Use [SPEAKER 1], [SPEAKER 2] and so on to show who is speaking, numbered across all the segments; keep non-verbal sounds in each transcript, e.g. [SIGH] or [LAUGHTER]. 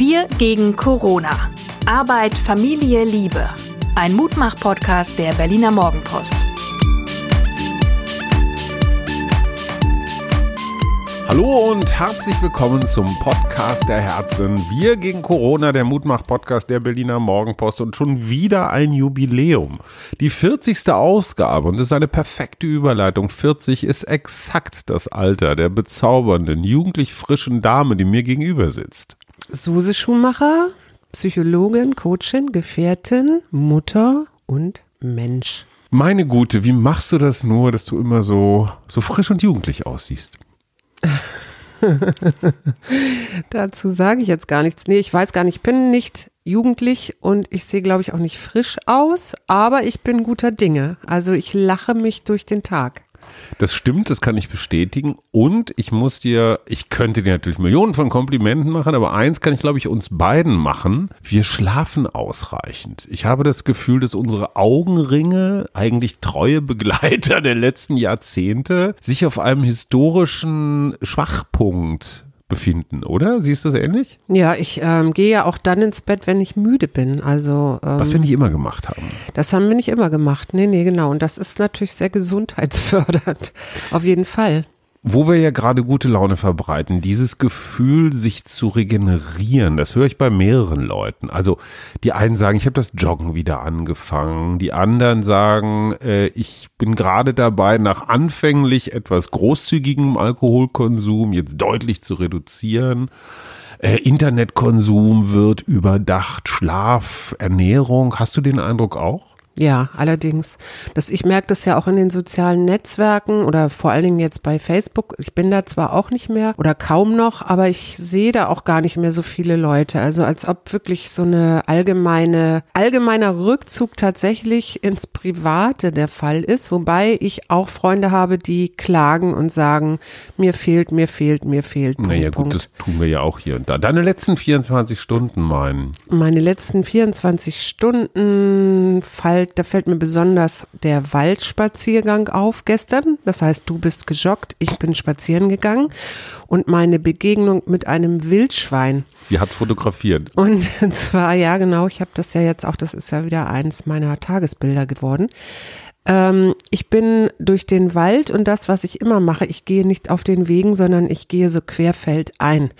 [SPEAKER 1] Wir gegen Corona. Arbeit, Familie, Liebe. Ein Mutmach-Podcast der Berliner Morgenpost.
[SPEAKER 2] Hallo und herzlich willkommen zum Podcast der Herzen. Wir gegen Corona, der Mutmach-Podcast der Berliner Morgenpost und schon wieder ein Jubiläum. Die 40. Ausgabe und das ist eine perfekte Überleitung. 40 ist exakt das Alter der bezaubernden, jugendlich frischen Dame, die mir gegenüber sitzt.
[SPEAKER 3] Suse Schumacher, Psychologin, Coachin, Gefährtin, Mutter und Mensch.
[SPEAKER 2] Meine Gute, wie machst du das nur, dass du immer so, so frisch und jugendlich aussiehst? [LAUGHS]
[SPEAKER 3] Dazu sage ich jetzt gar nichts. Nee, ich weiß gar nicht, ich bin nicht jugendlich und ich sehe, glaube ich, auch nicht frisch aus, aber ich bin guter Dinge. Also ich lache mich durch den Tag.
[SPEAKER 2] Das stimmt, das kann ich bestätigen. Und ich muss dir, ich könnte dir natürlich Millionen von Komplimenten machen, aber eins kann ich, glaube ich, uns beiden machen. Wir schlafen ausreichend. Ich habe das Gefühl, dass unsere Augenringe, eigentlich treue [LAUGHS] Begleiter der letzten Jahrzehnte, sich auf einem historischen Schwachpunkt befinden, oder? Siehst du das ähnlich?
[SPEAKER 3] Ja, ich ähm, gehe ja auch dann ins Bett, wenn ich müde bin. Also ähm,
[SPEAKER 2] was wir nicht immer gemacht haben.
[SPEAKER 3] Das haben wir nicht immer gemacht. Nee, nee, genau. Und das ist natürlich sehr gesundheitsfördernd. Auf jeden Fall.
[SPEAKER 2] Wo wir ja gerade gute Laune verbreiten, dieses Gefühl, sich zu regenerieren, das höre ich bei mehreren Leuten. Also die einen sagen, ich habe das Joggen wieder angefangen, die anderen sagen, äh, ich bin gerade dabei, nach anfänglich etwas großzügigem Alkoholkonsum jetzt deutlich zu reduzieren. Äh, Internetkonsum wird überdacht, Schlaf, Ernährung. Hast du den Eindruck auch?
[SPEAKER 3] Ja, allerdings. Das, ich merke das ja auch in den sozialen Netzwerken oder vor allen Dingen jetzt bei Facebook. Ich bin da zwar auch nicht mehr oder kaum noch, aber ich sehe da auch gar nicht mehr so viele Leute. Also als ob wirklich so eine allgemeine, allgemeiner Rückzug tatsächlich ins Private der Fall ist. Wobei ich auch Freunde habe, die klagen und sagen, mir fehlt, mir fehlt, mir fehlt.
[SPEAKER 2] Punkt, naja, gut, das tun wir ja auch hier und da. Deine letzten 24 Stunden meinen.
[SPEAKER 3] Meine letzten 24 Stunden fällt da fällt mir besonders der Waldspaziergang auf gestern. Das heißt, du bist gejoggt, ich bin spazieren gegangen und meine Begegnung mit einem Wildschwein.
[SPEAKER 2] Sie hat fotografiert. [LAUGHS]
[SPEAKER 3] Und zwar, ja genau, ich habe das ja jetzt auch, das ist ja wieder eins meiner Tagesbilder geworden ähm, ich bin durch den Wald und das, was ich immer mache, ich gehe nicht auf den Wegen, sondern ich gehe so querfeldein.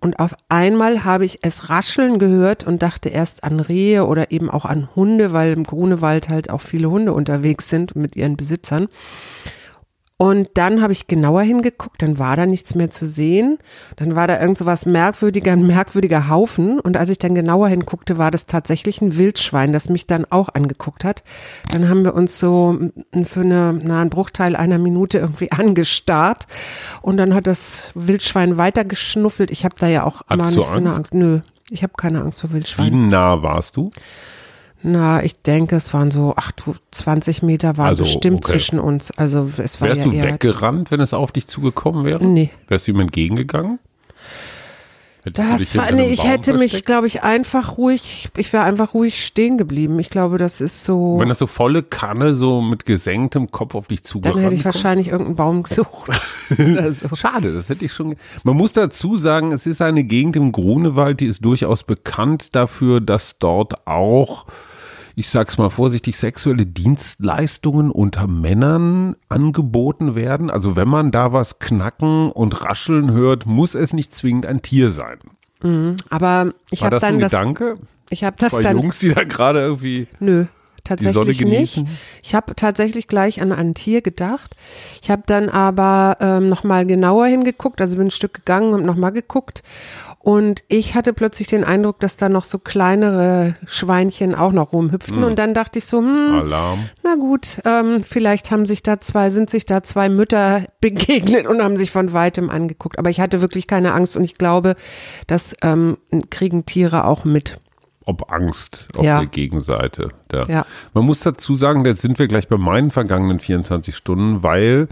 [SPEAKER 3] Und auf einmal habe ich es rascheln gehört und dachte erst an Rehe oder eben auch an Hunde, weil im Grunewald halt auch viele Hunde unterwegs sind mit ihren Besitzern. Und dann habe ich genauer hingeguckt, dann war da nichts mehr zu sehen. Dann war da irgend so was merkwürdiger, ein merkwürdiger Haufen. Und als ich dann genauer hinguckte, war das tatsächlich ein Wildschwein, das mich dann auch angeguckt hat. Dann haben wir uns so für eine, na, einen Bruchteil einer Minute irgendwie [LAUGHS] angestarrt. Und dann hat das Wildschwein weitergeschnuffelt. Ich habe da ja auch
[SPEAKER 2] Hattest
[SPEAKER 3] immer nicht
[SPEAKER 2] so
[SPEAKER 3] eine Angst. Nö, ich habe keine Angst vor
[SPEAKER 2] Wie
[SPEAKER 3] Wildschweinen.
[SPEAKER 2] nah warst du?
[SPEAKER 3] Na, ich denke, es waren so, ach du, 20 Meter waren
[SPEAKER 2] Also,
[SPEAKER 3] bestimmt
[SPEAKER 2] okay.
[SPEAKER 3] zwischen uns. Also es war
[SPEAKER 2] Wärst
[SPEAKER 3] ja
[SPEAKER 2] du weggerannt, wenn es auf dich zugekommen wäre?
[SPEAKER 3] Nee.
[SPEAKER 2] Wärst du ihm entgegengegangen? Hättest
[SPEAKER 3] Das war, nee, ich hätte mich,
[SPEAKER 2] versteckt?
[SPEAKER 3] glaube ich, einfach ruhig, ich wäre einfach ruhig stehen geblieben. Ich glaube, das ist so,
[SPEAKER 2] Wenn das so volle Kanne so mit gesenktem Kopf auf dich
[SPEAKER 3] dann
[SPEAKER 2] zugerannt
[SPEAKER 3] hätte ich
[SPEAKER 2] kommt?
[SPEAKER 3] wahrscheinlich irgendeinen Baum [LAUGHS] gesucht. So.
[SPEAKER 2] Schade, das hätte ich schon. Man muss dazu sagen, es ist eine Gegend im Grunewald, die ist durchaus bekannt dafür, dass dort auch, ich sag's mal vorsichtig, sexuelle Dienstleistungen unter Männern angeboten werden. Also wenn man da was knacken und rascheln hört, muss es nicht zwingend ein Tier sein.
[SPEAKER 3] Aber ich habe dann
[SPEAKER 2] ein
[SPEAKER 3] das,
[SPEAKER 2] Gedanke?
[SPEAKER 3] ich habe das
[SPEAKER 2] Zwei
[SPEAKER 3] dann,
[SPEAKER 2] Jungs, die da gerade irgendwie
[SPEAKER 3] nö, tatsächlich nicht. Ich habe tatsächlich gleich an ein Tier gedacht. Ich habe dann aber ähm, nochmal genauer hingeguckt, also bin ein Stück gegangen und nochmal geguckt. Und ich hatte plötzlich den Eindruck, dass da noch so kleinere Schweinchen auch noch rumhüpften. Und dann dachte ich so, hm,
[SPEAKER 2] Alarm.
[SPEAKER 3] Na gut, ähm, vielleicht haben sich da zwei, sind sich da zwei Mütter [LAUGHS] begegnet und haben sich von weitem angeguckt. Aber ich hatte wirklich keine Angst und ich glaube, das ähm, kriegen Tiere auch mit.
[SPEAKER 2] ob Angst auf
[SPEAKER 3] Ja.
[SPEAKER 2] der Gegenseite. Ja.
[SPEAKER 3] Ja.
[SPEAKER 2] Man muss dazu sagen, jetzt sind wir gleich bei meinen vergangenen 24 Stunden, weil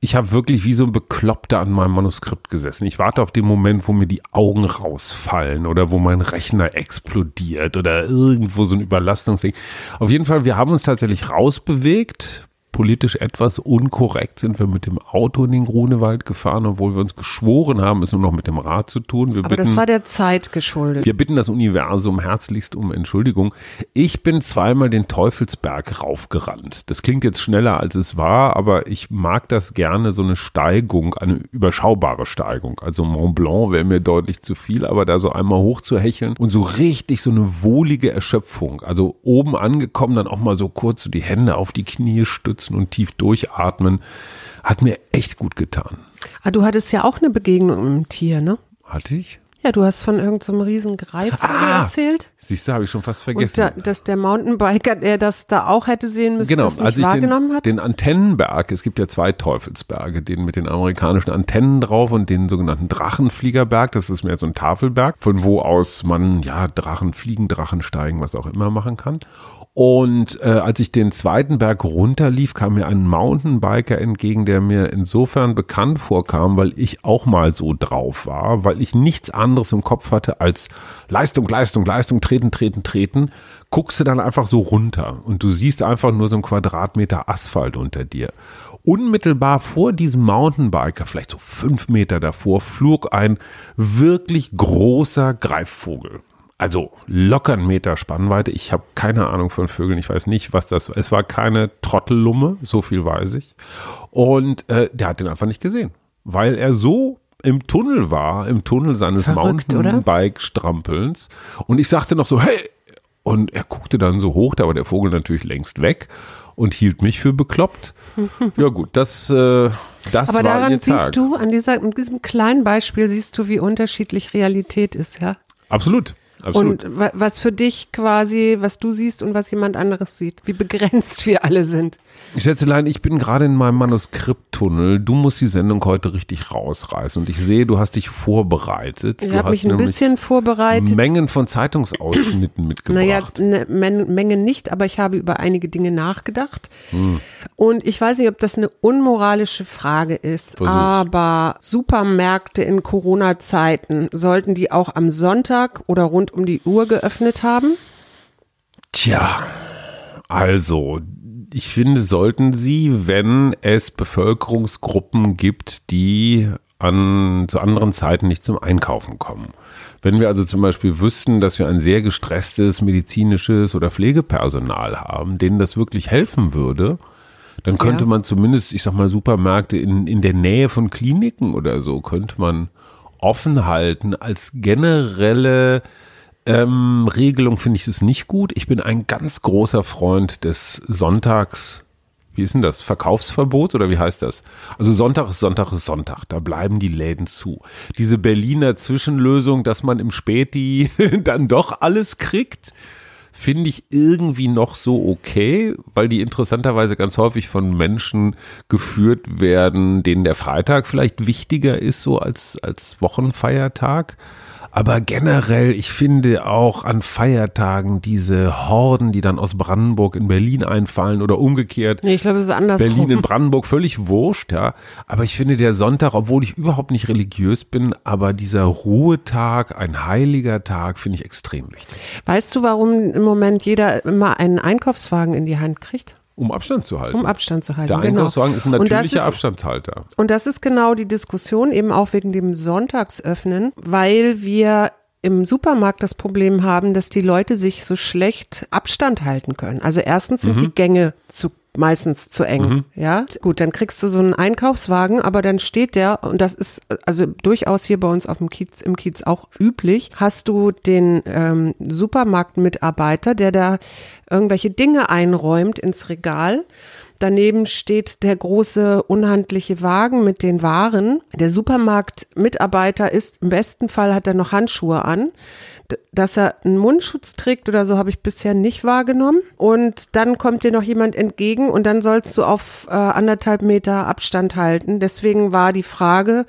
[SPEAKER 2] ich habe wirklich wie so ein Bekloppter an meinem Manuskript gesessen. Ich warte auf den Moment, wo mir die Augen rausfallen oder wo mein Rechner explodiert oder irgendwo so ein Überlastungsding. Auf jeden Fall, wir haben uns tatsächlich rausbewegt politisch etwas unkorrekt sind wir mit dem Auto in den Grunewald gefahren, obwohl wir uns geschworen haben, es nur noch mit dem Rad zu tun. Wir
[SPEAKER 3] Aber
[SPEAKER 2] bitten,
[SPEAKER 3] das war der Zeit geschuldet.
[SPEAKER 2] wir bitten das Universum herzlichst um Entschuldigung. Ich bin zweimal den Teufelsberg raufgerannt. Das klingt jetzt schneller als es war, aber ich mag das gerne, so eine Steigung, eine überschaubare Steigung. Also Mont Blanc wäre mir deutlich zu viel, aber da so einmal hochzuhecheln und so richtig so eine wohlige Erschöpfung. Also oben angekommen, dann auch mal so kurz so die Hände auf die Knie stützen und tief durchatmen. Hat mir echt gut getan.
[SPEAKER 3] Ah, du hattest ja auch eine Begegnung mit einem Tier, ne?
[SPEAKER 2] Hatte ich?
[SPEAKER 3] Ja, du hast von irgendeinem so riesen Greifvogel
[SPEAKER 2] Ah,
[SPEAKER 3] erzählt.
[SPEAKER 2] Siehst du, habe ich schon fast vergessen.
[SPEAKER 3] da, dass der Mountainbiker, der das da auch hätte sehen müssen,
[SPEAKER 2] Genau,
[SPEAKER 3] das nicht
[SPEAKER 2] als ich den,
[SPEAKER 3] wahrgenommen hat.
[SPEAKER 2] den Antennenberg, es gibt ja zwei Teufelsberge, den mit den amerikanischen Antennen drauf und den sogenannten Drachenfliegerberg, das ist mehr so ein Tafelberg, von wo aus man ja Drachen fliegen, Drachen steigen, was auch immer machen kann. Und äh, als ich den zweiten Berg runterlief, kam mir ein Mountainbiker entgegen, der mir insofern bekannt vorkam, weil ich auch mal so drauf war, weil ich nichts anderes im Kopf hatte als Leistung, Leistung, Leistung, treten, treten, treten. Guckst du dann einfach so runter und du siehst einfach nur so einen Quadratmeter Asphalt unter dir. Unmittelbar vor diesem Mountainbiker, vielleicht so fünf Meter davor, flog ein wirklich großer Greifvogel. Also locker einen Meter Spannweite. Ich habe keine Ahnung von Vögeln. Ich weiß nicht, was das war. Es war keine Trottellumme, so viel weiß ich. Und äh, der hat den einfach nicht gesehen, weil er so im Tunnel war, im Tunnel seines? Mountainbike-Strampelns. Und ich sagte noch so, hey! Und er guckte dann so hoch, da war der Vogel natürlich längst weg und hielt mich für bekloppt. [LAUGHS] ja gut, das, äh, das
[SPEAKER 3] Aber
[SPEAKER 2] war
[SPEAKER 3] daran
[SPEAKER 2] ihr Tag.
[SPEAKER 3] siehst du, an dieser, an diesem kleinen Beispiel siehst du, wie unterschiedlich Realität ist, ja.
[SPEAKER 2] Absolut, absolut.
[SPEAKER 3] Und wa- was für dich quasi, was du siehst und was jemand anderes sieht, wie begrenzt wir alle sind.
[SPEAKER 2] Schätzelein, ich bin gerade in meinem Manuskripttunnel. Du musst die Sendung heute richtig rausreißen. Und ich sehe, du hast dich vorbereitet.
[SPEAKER 3] Ich habe mich ein bisschen vorbereitet.
[SPEAKER 2] Mengen von Zeitungsausschnitten mitgebracht.
[SPEAKER 3] Naja, eine Men Menge nicht, aber ich habe über einige Dinge nachgedacht.
[SPEAKER 2] Hm.
[SPEAKER 3] Und ich weiß nicht, ob das eine unmoralische Frage ist,
[SPEAKER 2] Versuch.
[SPEAKER 3] aber Supermärkte in Corona-Zeiten, sollten die auch am Sonntag oder rund um die Uhr geöffnet haben?
[SPEAKER 2] Tja, also, ich finde, sollten sie, wenn es Bevölkerungsgruppen gibt, die an, zu anderen Zeiten nicht zum Einkaufen kommen. Wenn wir also zum Beispiel wüssten, dass wir ein sehr gestresstes medizinisches oder Pflegepersonal haben, denen das wirklich helfen würde, dann könnte
[SPEAKER 3] Ja.
[SPEAKER 2] man zumindest, ich sag mal, Supermärkte in, in der Nähe von Kliniken oder so, könnte man offen halten als generelle ähm, Regelung finde ich es nicht gut. Ich bin ein ganz großer Freund des Sonntags. Wie ist denn das? Verkaufsverbot oder wie heißt das? Also Sonntag ist Sonntag ist Sonntag. Da bleiben die Läden zu. Diese Berliner Zwischenlösung, dass man im Späti [LAUGHS] dann doch alles kriegt, finde ich irgendwie noch so okay, weil die interessanterweise ganz häufig von Menschen geführt werden, denen der Freitag vielleicht wichtiger ist, so als, als Wochenfeiertag. Aber generell, ich finde auch an Feiertagen diese Horden, die dann aus Brandenburg in Berlin einfallen oder umgekehrt.
[SPEAKER 3] Nee, ich glaube, es ist andersrum.
[SPEAKER 2] Berlin in Brandenburg, völlig wurscht, ja. Aber ich finde der Sonntag, obwohl ich überhaupt nicht religiös bin, aber dieser Ruhetag, ein heiliger Tag, finde ich extrem wichtig.
[SPEAKER 3] Weißt du, warum im Moment jeder immer einen Einkaufswagen in die Hand kriegt?
[SPEAKER 2] Um Abstand zu halten.
[SPEAKER 3] Um Abstand zu halten.
[SPEAKER 2] der
[SPEAKER 3] genau.
[SPEAKER 2] Einkaufswagen ist ein natürlicher
[SPEAKER 3] ist-
[SPEAKER 2] Abstandshalter.
[SPEAKER 3] Und das ist genau die Diskussion, eben auch wegen dem Sonntagsöffnen, weil wir im Supermarkt das Problem haben, dass die Leute sich so schlecht Abstand halten können. Also erstens sind die Gänge zu meistens zu eng, ja. Gut, dann kriegst du so einen Einkaufswagen, aber dann steht der und das ist also durchaus hier bei uns auf dem Kiez im Kiez auch üblich. Hast du den ähm, Supermarktmitarbeiter, der da irgendwelche Dinge einräumt ins Regal? Daneben steht der große unhandliche Wagen mit den Waren. Der Supermarktmitarbeiter ist, im besten Fall hat er noch Handschuhe an. Dass er einen Mundschutz trägt oder so, habe ich bisher nicht wahrgenommen. Und dann kommt dir noch jemand entgegen und dann sollst du auf äh, anderthalb Meter Abstand halten. Deswegen war die Frage,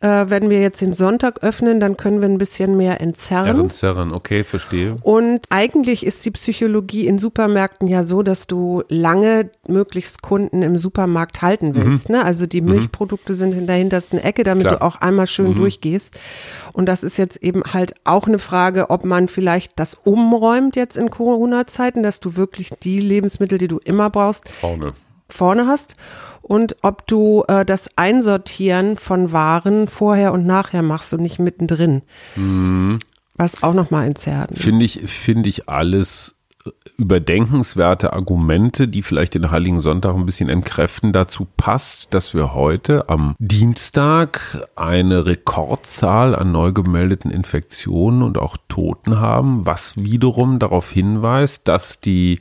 [SPEAKER 3] äh, wenn wir jetzt den Sonntag öffnen, dann können wir ein bisschen mehr entzerren.
[SPEAKER 2] Herren, Zerren, okay, verstehe.
[SPEAKER 3] Und eigentlich ist die Psychologie in Supermärkten ja so, dass du lange möglichst Kunden im Supermarkt halten willst. Ne? Also die Milchprodukte sind in der hintersten Ecke, damit
[SPEAKER 2] Klar.
[SPEAKER 3] du auch einmal schön durchgehst. Und das ist jetzt eben halt auch eine Frage, ob man vielleicht das umräumt jetzt in Corona-Zeiten, dass du wirklich die Lebensmittel, die du immer brauchst,
[SPEAKER 2] Vorne.
[SPEAKER 3] Vorne hast und ob du äh, das Einsortieren von Waren vorher und nachher machst und nicht mittendrin.
[SPEAKER 2] Mhm.
[SPEAKER 3] Was auch nochmal entzerrt.
[SPEAKER 2] Finde ich, finde ich alles überdenkenswerte Argumente, die vielleicht den Heiligen Sonntag ein bisschen entkräften. Dazu passt, dass wir heute am Dienstag eine Rekordzahl an neu gemeldeten Infektionen und auch Toten haben, was wiederum darauf hinweist, dass die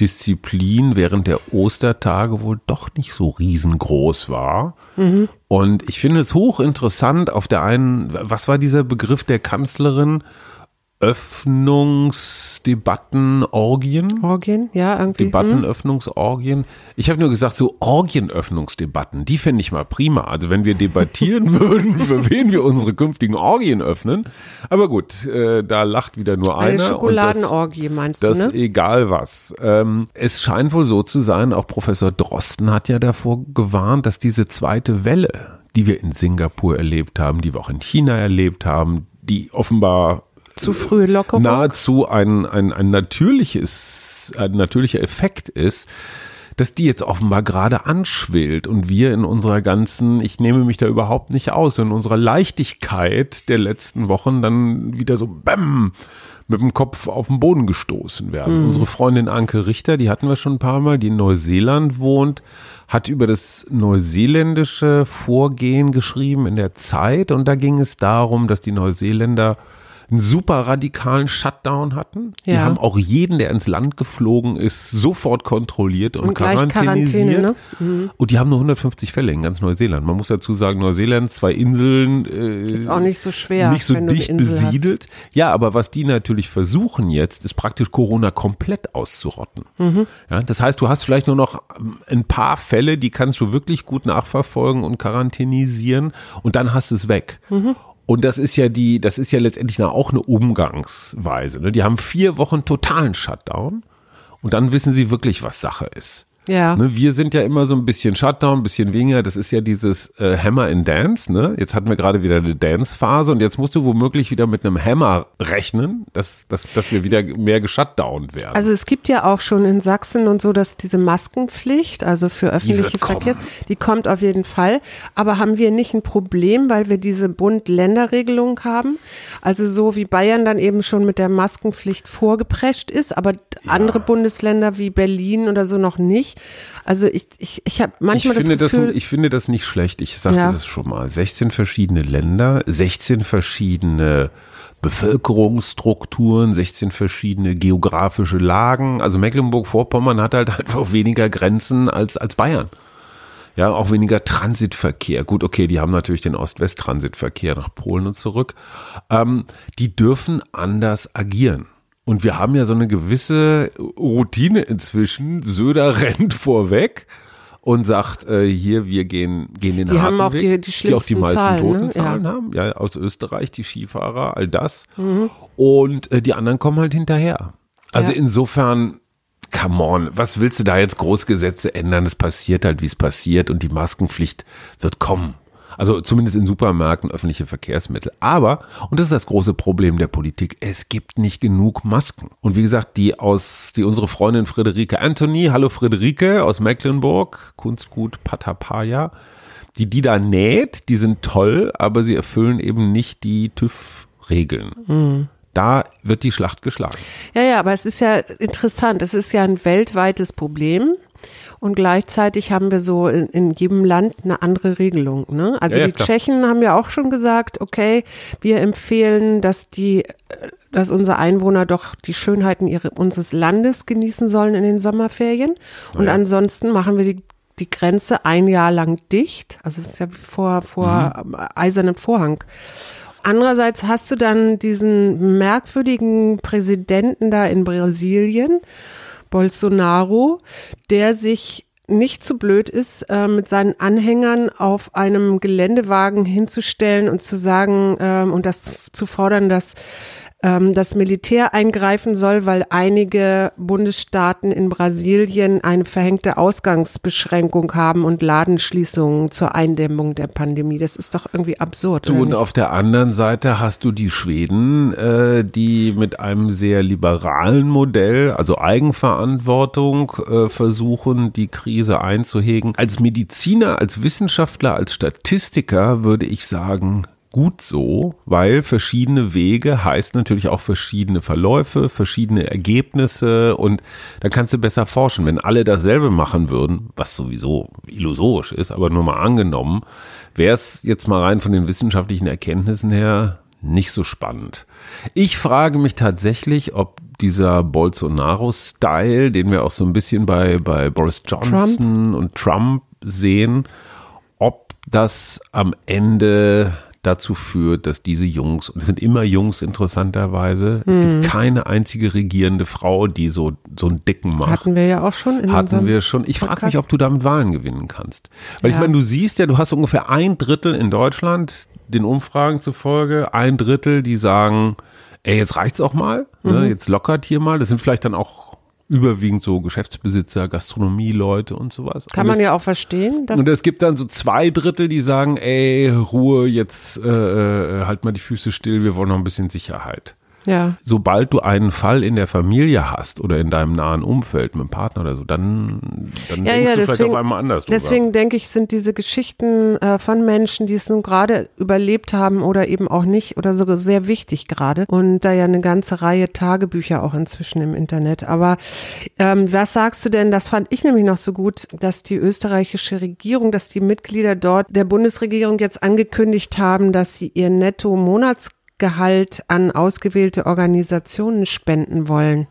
[SPEAKER 2] Disziplin während der Ostertage wohl doch nicht so riesengroß war. Mhm. Und ich finde es hochinteressant auf der einen, was war dieser Begriff der Kanzlerin? Öffnungsdebatten, Orgien.
[SPEAKER 3] Orgien, ja, irgendwie.
[SPEAKER 2] Debattenöffnungsorgien. Ich habe nur gesagt, so Orgienöffnungsdebatten, die fände ich mal prima. Also wenn wir debattieren [LAUGHS] würden, für wen wir unsere künftigen Orgien öffnen. Aber gut, äh, da lacht wieder nur
[SPEAKER 3] Eine
[SPEAKER 2] einer.
[SPEAKER 3] Eine Schokoladenorgie meinst
[SPEAKER 2] das,
[SPEAKER 3] du,
[SPEAKER 2] ne? egal was. Ähm, es scheint wohl so zu sein, auch Professor Drosten hat ja davor gewarnt, dass diese zweite Welle, die wir in Singapur erlebt haben, die wir auch in China erlebt haben, die offenbar
[SPEAKER 3] zu frühe Lockerung?
[SPEAKER 2] nahezu ein, ein, ein natürliches, ein natürlicher Effekt ist, dass die jetzt offenbar gerade anschwillt und wir in unserer ganzen, ich nehme mich da überhaupt nicht aus, in unserer Leichtigkeit der letzten Wochen dann wieder so BÄM mit dem Kopf auf den Boden gestoßen werden. Mhm. Unsere Freundin Anke Richter, die hatten wir schon ein paar Mal, die in Neuseeland wohnt, hat über das neuseeländische Vorgehen geschrieben in der Zeit und da ging es darum, dass die Neuseeländer einen super radikalen Shutdown hatten. Ja. Die haben auch jeden, der ins Land geflogen ist, sofort kontrolliert und, und quarantänisiert. Ne? Mhm. Und die haben nur 150 Fälle in ganz Neuseeland. Man muss dazu sagen, Neuseeland, zwei Inseln.
[SPEAKER 3] Äh, ist auch nicht so schwer.
[SPEAKER 2] Nicht so dicht besiedelt. Hast. Ja, aber was die natürlich versuchen jetzt, ist praktisch Corona komplett auszurotten. Mhm. Ja, das heißt, du hast vielleicht nur noch ähm, ein paar Fälle, die kannst du wirklich gut nachverfolgen und quarantänisieren und dann hast du es weg. Mhm. Und das ist ja die, das ist ja letztendlich auch eine Umgangsweise. Ne? Die haben vier Wochen totalen Shutdown und dann wissen sie wirklich, was Sache ist.
[SPEAKER 3] Ja.
[SPEAKER 2] Ne, wir sind ja immer so ein bisschen Shutdown, ein bisschen weniger. Das ist ja dieses äh, Hammer in Dance. Ne? Jetzt hatten wir gerade wieder eine Dance-Phase und jetzt musst du womöglich wieder mit einem Hammer rechnen, dass, dass, dass wir wieder mehr geshutdownt werden.
[SPEAKER 3] Also es gibt ja auch schon in Sachsen und so, dass diese Maskenpflicht, also für öffentliche Verkehrs, die kommt auf jeden Fall. Aber haben wir nicht ein Problem, weil wir diese Bund-Länder-Regelung haben? Also so wie Bayern dann eben schon mit der Maskenpflicht vorgeprescht ist, aber ja. andere Bundesländer wie Berlin oder so noch nicht. Also ich, ich, ich habe manchmal
[SPEAKER 2] ich
[SPEAKER 3] das Gefühl.
[SPEAKER 2] Das, ich finde das nicht schlecht. Ich sagte ja. das schon mal. 16 verschiedene Länder, 16 verschiedene Bevölkerungsstrukturen, 16 verschiedene geografische Lagen. Also Mecklenburg-Vorpommern hat halt [LAUGHS] einfach weniger Grenzen als, als Bayern. Ja, auch weniger Transitverkehr. Gut, okay, die haben natürlich den Ost-West-Transitverkehr nach Polen und zurück. Ähm, die dürfen anders agieren. Und wir haben ja so eine gewisse Routine inzwischen. Söder [LAUGHS] rennt vorweg und sagt, äh, hier, wir gehen, gehen den
[SPEAKER 3] die haben auch Weg, die, die, die auch die meisten Zahlen,
[SPEAKER 2] Totenzahlen ne? ja. haben. Ja, aus Österreich, die Skifahrer, all das. Mhm. Und äh, die anderen kommen halt hinterher. Also ja. insofern, come on, was willst du da jetzt Großgesetze ändern? Es passiert halt, wie es passiert und die Maskenpflicht wird kommen. Also zumindest in Supermärkten, öffentliche Verkehrsmittel. Aber, und das ist das große Problem der Politik, es gibt nicht genug Masken. Und wie gesagt, die aus, die unsere Freundin Friederike Anthony, hallo Friederike aus Mecklenburg, Kunstgut Patapaya, die die da näht, die sind toll, aber sie erfüllen eben nicht die TÜV-Regeln. Mhm da wird die Schlacht geschlagen.
[SPEAKER 3] Ja, ja, aber es ist ja interessant. Es ist ja ein weltweites Problem. Und gleichzeitig haben wir so in, in jedem Land eine andere Regelung. Ne? Also ja, ja, die klar. Tschechen haben ja auch schon gesagt, okay, wir empfehlen, dass die, dass unsere Einwohner doch die Schönheiten ihre, unseres Landes genießen sollen in den Sommerferien. Und ja. ansonsten machen wir die die Grenze ein Jahr lang dicht. Also es ist ja vor, vor mhm. eisernem Vorhang. Andererseits hast du dann diesen merkwürdigen Präsidenten da in Brasilien, Bolsonaro, der sich nicht zu blöd ist, äh, mit seinen Anhängern auf einem Geländewagen hinzustellen und zu sagen ähm, und das zu fordern, dass ähm, das Militär eingreifen soll, weil einige Bundesstaaten in Brasilien eine verhängte Ausgangsbeschränkung haben und Ladenschließungen zur Eindämmung der Pandemie. Das ist doch irgendwie absurd.
[SPEAKER 2] Du, und auf der anderen Seite hast du die Schweden, äh, die mit einem sehr liberalen Modell, also Eigenverantwortung, äh, versuchen, die Krise einzuhegen. Als Mediziner, als Wissenschaftler, als Statistiker würde ich sagen, gut so, weil verschiedene Wege heißt natürlich auch verschiedene Verläufe, verschiedene Ergebnisse und da kannst du besser forschen. Wenn alle dasselbe machen würden, was sowieso illusorisch ist, aber nur mal angenommen, wäre es jetzt mal rein von den wissenschaftlichen Erkenntnissen her nicht so spannend. Ich frage mich tatsächlich, ob dieser Bolsonaro-Style, den wir auch so ein bisschen bei, bei Boris Johnson und Trump sehen, ob das am Ende dazu führt, dass diese Jungs, und es sind immer Jungs interessanterweise, es gibt keine einzige regierende Frau, die so, so einen dicken macht.
[SPEAKER 3] Hatten wir ja auch schon in
[SPEAKER 2] Hatten wir schon. Ich frage mich, ob du damit Wahlen gewinnen kannst. Weil ich
[SPEAKER 3] Ja.
[SPEAKER 2] meine, du siehst ja, du hast ungefähr ein Drittel in Deutschland, den Umfragen zufolge, ein Drittel, die sagen, ey, jetzt reicht's auch mal,
[SPEAKER 3] Mhm.
[SPEAKER 2] ne, jetzt lockert hier mal. Das sind vielleicht dann auch überwiegend so Geschäftsbesitzer, Gastronomieleute und sowas.
[SPEAKER 3] Kann
[SPEAKER 2] und
[SPEAKER 3] man
[SPEAKER 2] es,
[SPEAKER 3] ja auch verstehen, dass
[SPEAKER 2] und es gibt dann so zwei Drittel, die sagen, ey, Ruhe, jetzt äh, äh, halt mal die Füße still, wir wollen noch ein bisschen Sicherheit
[SPEAKER 3] ja.
[SPEAKER 2] sobald du einen Fall in der Familie hast oder in deinem nahen Umfeld mit einem Partner oder so, dann, dann
[SPEAKER 3] Ja,
[SPEAKER 2] denkst
[SPEAKER 3] ja,
[SPEAKER 2] du vielleicht
[SPEAKER 3] deswegen-
[SPEAKER 2] auf einmal anders drüber.
[SPEAKER 3] Deswegen denke ich, sind diese Geschichten äh, von Menschen, die es nun gerade überlebt haben oder eben auch nicht oder sogar sehr wichtig gerade. Und da ja eine ganze Reihe Tagebücher auch inzwischen im Internet. Aber ähm, was sagst du denn, das fand ich nämlich noch so gut, dass die österreichische Regierung, dass die Mitglieder dort der Bundesregierung jetzt angekündigt haben, dass sie ihr Netto-Monatsgehalt an ausgewählte Organisationen spenden wollen.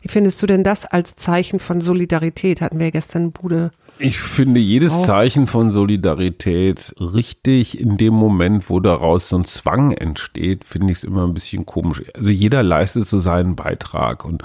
[SPEAKER 3] Wie findest du denn das als Zeichen von Solidarität? Hatten wir ja gestern Bude
[SPEAKER 2] ich finde jedes
[SPEAKER 3] Auch.
[SPEAKER 2] Zeichen von Solidarität richtig in dem Moment, wo daraus so ein Zwang entsteht, finde ich es immer ein bisschen komisch. Also jeder leistet so seinen Beitrag und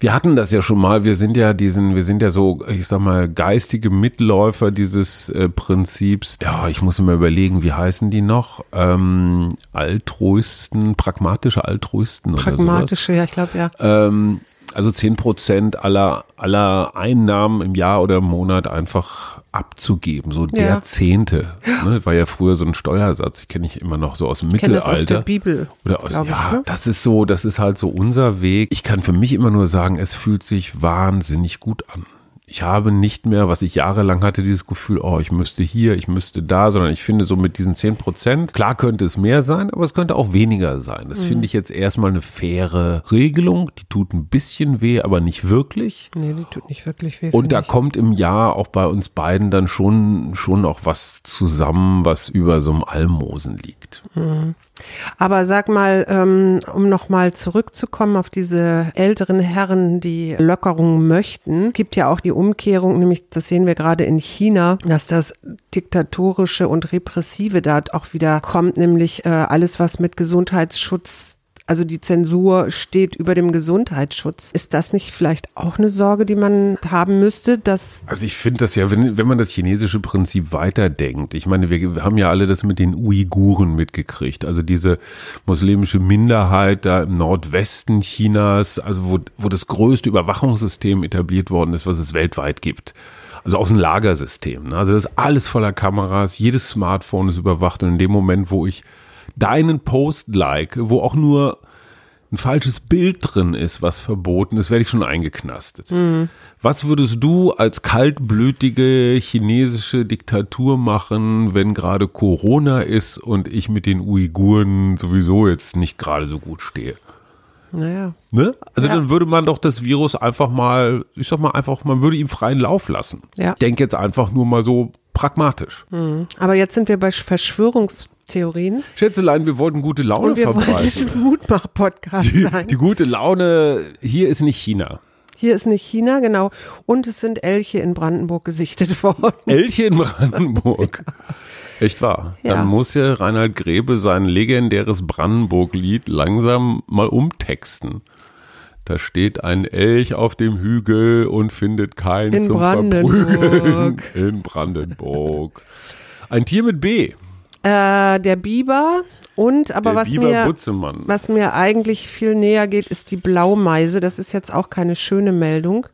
[SPEAKER 2] wir hatten das ja schon mal. Wir sind ja diesen, wir sind ja so, ich sag mal, geistige Mitläufer dieses äh, Prinzips. Ja, ich muss mir überlegen, wie heißen die noch? Ähm, Altruisten, pragmatische Altruisten.
[SPEAKER 3] Pragmatische, ja, ich glaube, ja.
[SPEAKER 2] Ähm, also 10 Prozent aller, aller Einnahmen im Jahr oder im Monat einfach abzugeben. So der
[SPEAKER 3] Ja.
[SPEAKER 2] Zehnte. Ne, war ja früher so ein Steuersatz. Ich kenne ich immer noch so aus dem
[SPEAKER 3] Ich kenne das aus der
[SPEAKER 2] Mittelalter.
[SPEAKER 3] Bibel.
[SPEAKER 2] Oder aus,
[SPEAKER 3] glaub ich,
[SPEAKER 2] ja,
[SPEAKER 3] ne?
[SPEAKER 2] das ist so, das ist halt so unser Weg. Ich kann für mich immer nur sagen, es fühlt sich wahnsinnig gut an. Ich habe nicht mehr, was ich jahrelang hatte, dieses Gefühl, oh, ich müsste hier, ich müsste da, sondern ich finde so mit diesen 10 Prozent, klar könnte es mehr sein, aber es könnte auch weniger sein. Das finde ich jetzt erstmal eine faire Regelung. Die tut ein bisschen weh, aber nicht wirklich.
[SPEAKER 3] Nee, die tut nicht wirklich weh.
[SPEAKER 2] Und da
[SPEAKER 3] ich.
[SPEAKER 2] kommt im Jahr auch bei uns beiden dann schon, schon auch was zusammen, was über so einem Almosen liegt.
[SPEAKER 3] Aber sag mal, ähm, um nochmal zurückzukommen auf diese älteren Herren, die Lockerungen möchten, gibt ja auch die Umkehrung, nämlich das sehen wir gerade in China, dass das diktatorische und repressive da auch wieder kommt, nämlich äh, alles, was mit Gesundheitsschutz also die Zensur steht über dem Gesundheitsschutz. Ist das nicht vielleicht auch eine Sorge, die man haben müsste, dass
[SPEAKER 2] Also ich finde das ja, wenn, wenn man das chinesische Prinzip weiterdenkt, ich meine, wir haben ja alle das mit den Uiguren mitgekriegt, also diese muslimische Minderheit da im Nordwesten Chinas, also wo, wo das größte Überwachungssystem etabliert worden ist, was es weltweit gibt. Also aus dem Lagersystem. Ne? Also das ist alles voller Kameras, jedes Smartphone ist überwacht und in dem Moment, wo ich deinen Post like, wo auch nur ein falsches Bild drin ist, was verboten ist, werde ich schon eingeknastet. Was würdest du als kaltblütige chinesische Diktatur machen, wenn gerade Corona ist und ich mit den Uiguren sowieso jetzt nicht gerade so gut stehe?
[SPEAKER 3] naja,
[SPEAKER 2] Ne? Also
[SPEAKER 3] Ja.
[SPEAKER 2] dann würde man doch das Virus einfach mal, ich sag mal einfach, man würde ihm freien Lauf lassen.
[SPEAKER 3] Ja.
[SPEAKER 2] Ich denke jetzt einfach nur mal so pragmatisch.
[SPEAKER 3] aber jetzt sind wir bei Verschwörungstheorien
[SPEAKER 2] Schätzelein, wir wollten gute Laune
[SPEAKER 3] und wir
[SPEAKER 2] verbreiten.
[SPEAKER 3] ein Mutmach-Podcast
[SPEAKER 2] Die,
[SPEAKER 3] sein.
[SPEAKER 2] die gute Laune hier ist nicht China.
[SPEAKER 3] Hier ist nicht China, genau. Und es sind Elche in Brandenburg gesichtet worden.
[SPEAKER 2] Elche in Brandenburg. [LAUGHS] Echt wahr.
[SPEAKER 3] Ja.
[SPEAKER 2] Dann muss ja Reinhard Grebe sein legendäres Brandenburg-Lied langsam mal umtexten. Da steht ein Elch auf dem Hügel und findet keinen
[SPEAKER 3] In
[SPEAKER 2] zum
[SPEAKER 3] Brandenburg.
[SPEAKER 2] Verprügeln. In Brandenburg. Ein Tier mit B.
[SPEAKER 3] Äh, der Biber Und aber
[SPEAKER 2] Der
[SPEAKER 3] was
[SPEAKER 2] Biber
[SPEAKER 3] mir,
[SPEAKER 2] Butzemann.
[SPEAKER 3] was mir eigentlich viel näher geht, ist die Blaumeise. Das ist jetzt auch keine schöne Meldung,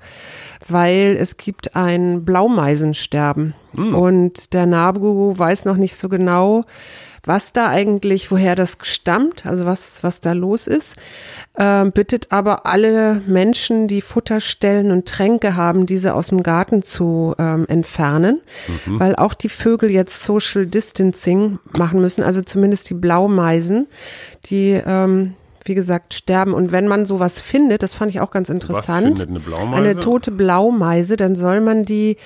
[SPEAKER 3] weil es gibt ein Blaumeisensterben.
[SPEAKER 2] Hm.
[SPEAKER 3] Und der NABU weiß noch nicht so genau, was da eigentlich, woher das stammt, also was, was da los ist, ähm, bittet aber alle Menschen, die Futterstellen und Tränke haben, diese aus dem Garten zu ähm, entfernen, weil auch die Vögel jetzt Social Distancing machen müssen, also zumindest die Blaumeisen, die ähm, wie gesagt, sterben. Und wenn man sowas findet, das fand ich auch ganz interessant,
[SPEAKER 2] eine Blaumeise?
[SPEAKER 3] eine tote Blaumeise, dann soll man die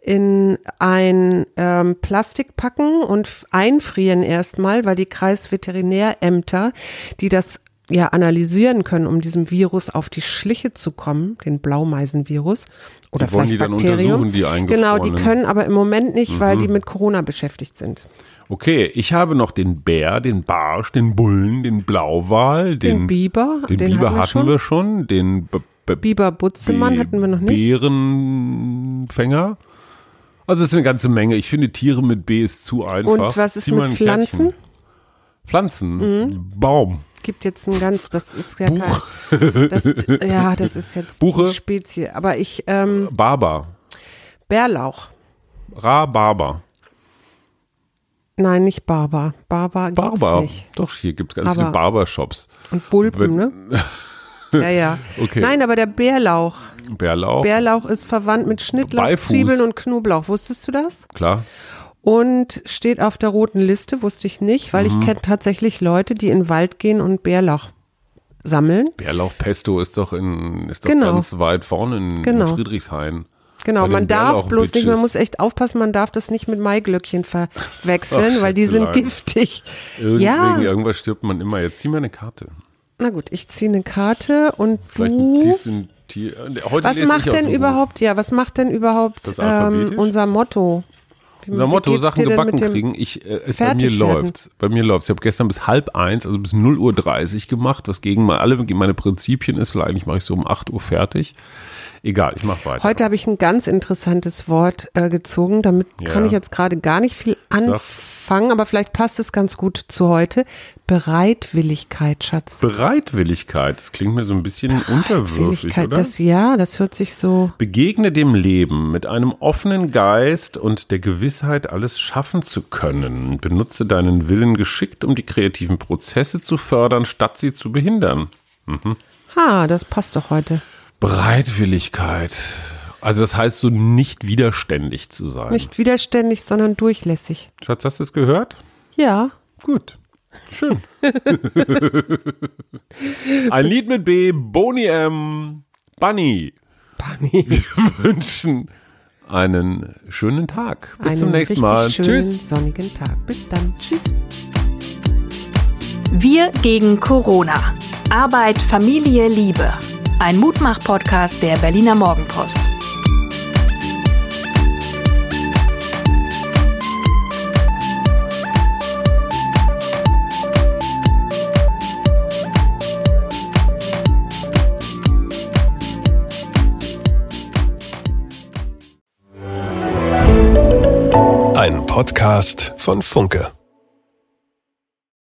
[SPEAKER 3] in ein ähm, Plastik packen und einfrieren erstmal, weil die Kreisveterinärämter, die das ja analysieren können, um diesem Virus auf die Schliche zu kommen, den Blaumeisenvirus oder
[SPEAKER 2] Die wollen
[SPEAKER 3] vielleicht
[SPEAKER 2] die dann
[SPEAKER 3] Bakterium.
[SPEAKER 2] untersuchen, die
[SPEAKER 3] genau, die können aber im Moment nicht, weil
[SPEAKER 2] Mhm.
[SPEAKER 3] die mit Corona beschäftigt sind.
[SPEAKER 2] Okay, ich habe noch den Bär, den Barsch, den Bullen, den Blauwal, den,
[SPEAKER 3] Den, Biber,
[SPEAKER 2] den
[SPEAKER 3] den
[SPEAKER 2] Biber
[SPEAKER 3] hatten wir schon.
[SPEAKER 2] den B B
[SPEAKER 3] Biber Butzemann
[SPEAKER 2] B-
[SPEAKER 3] hatten wir noch nicht.
[SPEAKER 2] Bärenfänger. Also es ist eine ganze Menge. Ich finde Tiere mit B ist zu einfach.
[SPEAKER 3] Und was ist
[SPEAKER 2] Zieh
[SPEAKER 3] mit Pflanzen? Mhm.
[SPEAKER 2] Kärtchen. Pflanzen, Baum,
[SPEAKER 3] Gibt jetzt ein ganz, das ist ja kein, das, ja, [LAUGHS] das ist jetzt
[SPEAKER 2] Buche?
[SPEAKER 3] Spezie. Aber ich, ähm,
[SPEAKER 2] Barber,
[SPEAKER 3] Bärlauch.
[SPEAKER 2] Rhabarber.
[SPEAKER 3] Nein, nicht Barber. Barber gibt's
[SPEAKER 2] Barber.
[SPEAKER 3] nicht.
[SPEAKER 2] Doch, hier gibt es ganz
[SPEAKER 3] Aber-
[SPEAKER 2] viele Barbershops.
[SPEAKER 3] Und Bulpen, ne? [LAUGHS] Ja, ja.
[SPEAKER 2] Okay.
[SPEAKER 3] Nein, aber der Bärlauch.
[SPEAKER 2] Bärlauch,
[SPEAKER 3] Bärlauch ist verwandt mit Schnittlauch,
[SPEAKER 2] Beifuß.
[SPEAKER 3] Zwiebeln und Knoblauch. Wusstest du das?
[SPEAKER 2] klar.
[SPEAKER 3] Und steht auf der roten Liste, wusste ich nicht, weil
[SPEAKER 2] Mhm.
[SPEAKER 3] ich kenne tatsächlich Leute, die in den Wald gehen und Bärlauch sammeln.
[SPEAKER 2] Bärlauchpesto ist doch in ist doch
[SPEAKER 3] Genau.
[SPEAKER 2] ganz weit vorne in,
[SPEAKER 3] Genau.
[SPEAKER 2] in Friedrichshain.
[SPEAKER 3] Genau, man darf bloß nicht, man muss echt aufpassen, man darf das nicht mit Maiglöckchen [LAUGHS] verwechseln,
[SPEAKER 2] Ach,
[SPEAKER 3] weil die sind
[SPEAKER 2] Schätzelein.
[SPEAKER 3] giftig.
[SPEAKER 2] Irgend,
[SPEAKER 3] ja,
[SPEAKER 2] Wegen irgendwas stirbt man immer. Jetzt zieh mal eine Karte.
[SPEAKER 3] na gut, ich ziehe eine Karte und
[SPEAKER 2] Vielleicht
[SPEAKER 3] du,
[SPEAKER 2] ziehst du ein Tier. Heute
[SPEAKER 3] was macht denn
[SPEAKER 2] Buch.
[SPEAKER 3] überhaupt, ja, was macht denn überhaupt ähm, unser Motto?
[SPEAKER 2] Unser Motto, Sachen gebacken kriegen. Ich, äh, bei mir läuft. Bei mir läuft. Ich habe gestern bis halb eins, also bis 0.30 Uhr gemacht, was gegen mal alle meine Prinzipien ist, weil eigentlich mache ich so um 8 Uhr fertig. Egal, ich mache weiter.
[SPEAKER 3] Heute habe ich ein ganz interessantes Wort äh, gezogen. Damit
[SPEAKER 2] Ja.
[SPEAKER 3] kann ich jetzt gerade gar nicht viel anfangen, aber vielleicht passt es ganz gut zu heute. Bereitwilligkeit, Schatz.
[SPEAKER 2] Bereitwilligkeit, das klingt mir so ein bisschen unterwürfig,
[SPEAKER 3] Bereitwilligkeit,
[SPEAKER 2] oder?
[SPEAKER 3] das ja, das hört sich so.
[SPEAKER 2] Begegne dem Leben mit einem offenen Geist und der Gewissheit, alles schaffen zu können. Benutze deinen Willen geschickt, um die kreativen Prozesse zu fördern, statt sie zu behindern.
[SPEAKER 3] Ha, das passt doch heute.
[SPEAKER 2] Bereitwilligkeit. Also das heißt so nicht widerständig zu sein.
[SPEAKER 3] Nicht widerständig, sondern durchlässig.
[SPEAKER 2] Schatz, hast du es gehört?
[SPEAKER 3] Ja.
[SPEAKER 2] Gut. Schön. [LAUGHS] Ein Lied mit B, Boni M, Bunny.
[SPEAKER 3] Bunny. [LAUGHS]
[SPEAKER 2] wünschen einen schönen Tag. Bis zum
[SPEAKER 3] Einen
[SPEAKER 2] nächsten
[SPEAKER 3] richtig
[SPEAKER 2] Mal.
[SPEAKER 3] Schönen,
[SPEAKER 2] Tschüss.
[SPEAKER 3] sonnigen Tag. Bis dann. Tschüss.
[SPEAKER 1] Wir gegen Corona. Arbeit, Familie, Liebe. Ein Mutmach-Podcast der Berliner Morgenpost.
[SPEAKER 4] Podcast von Funke.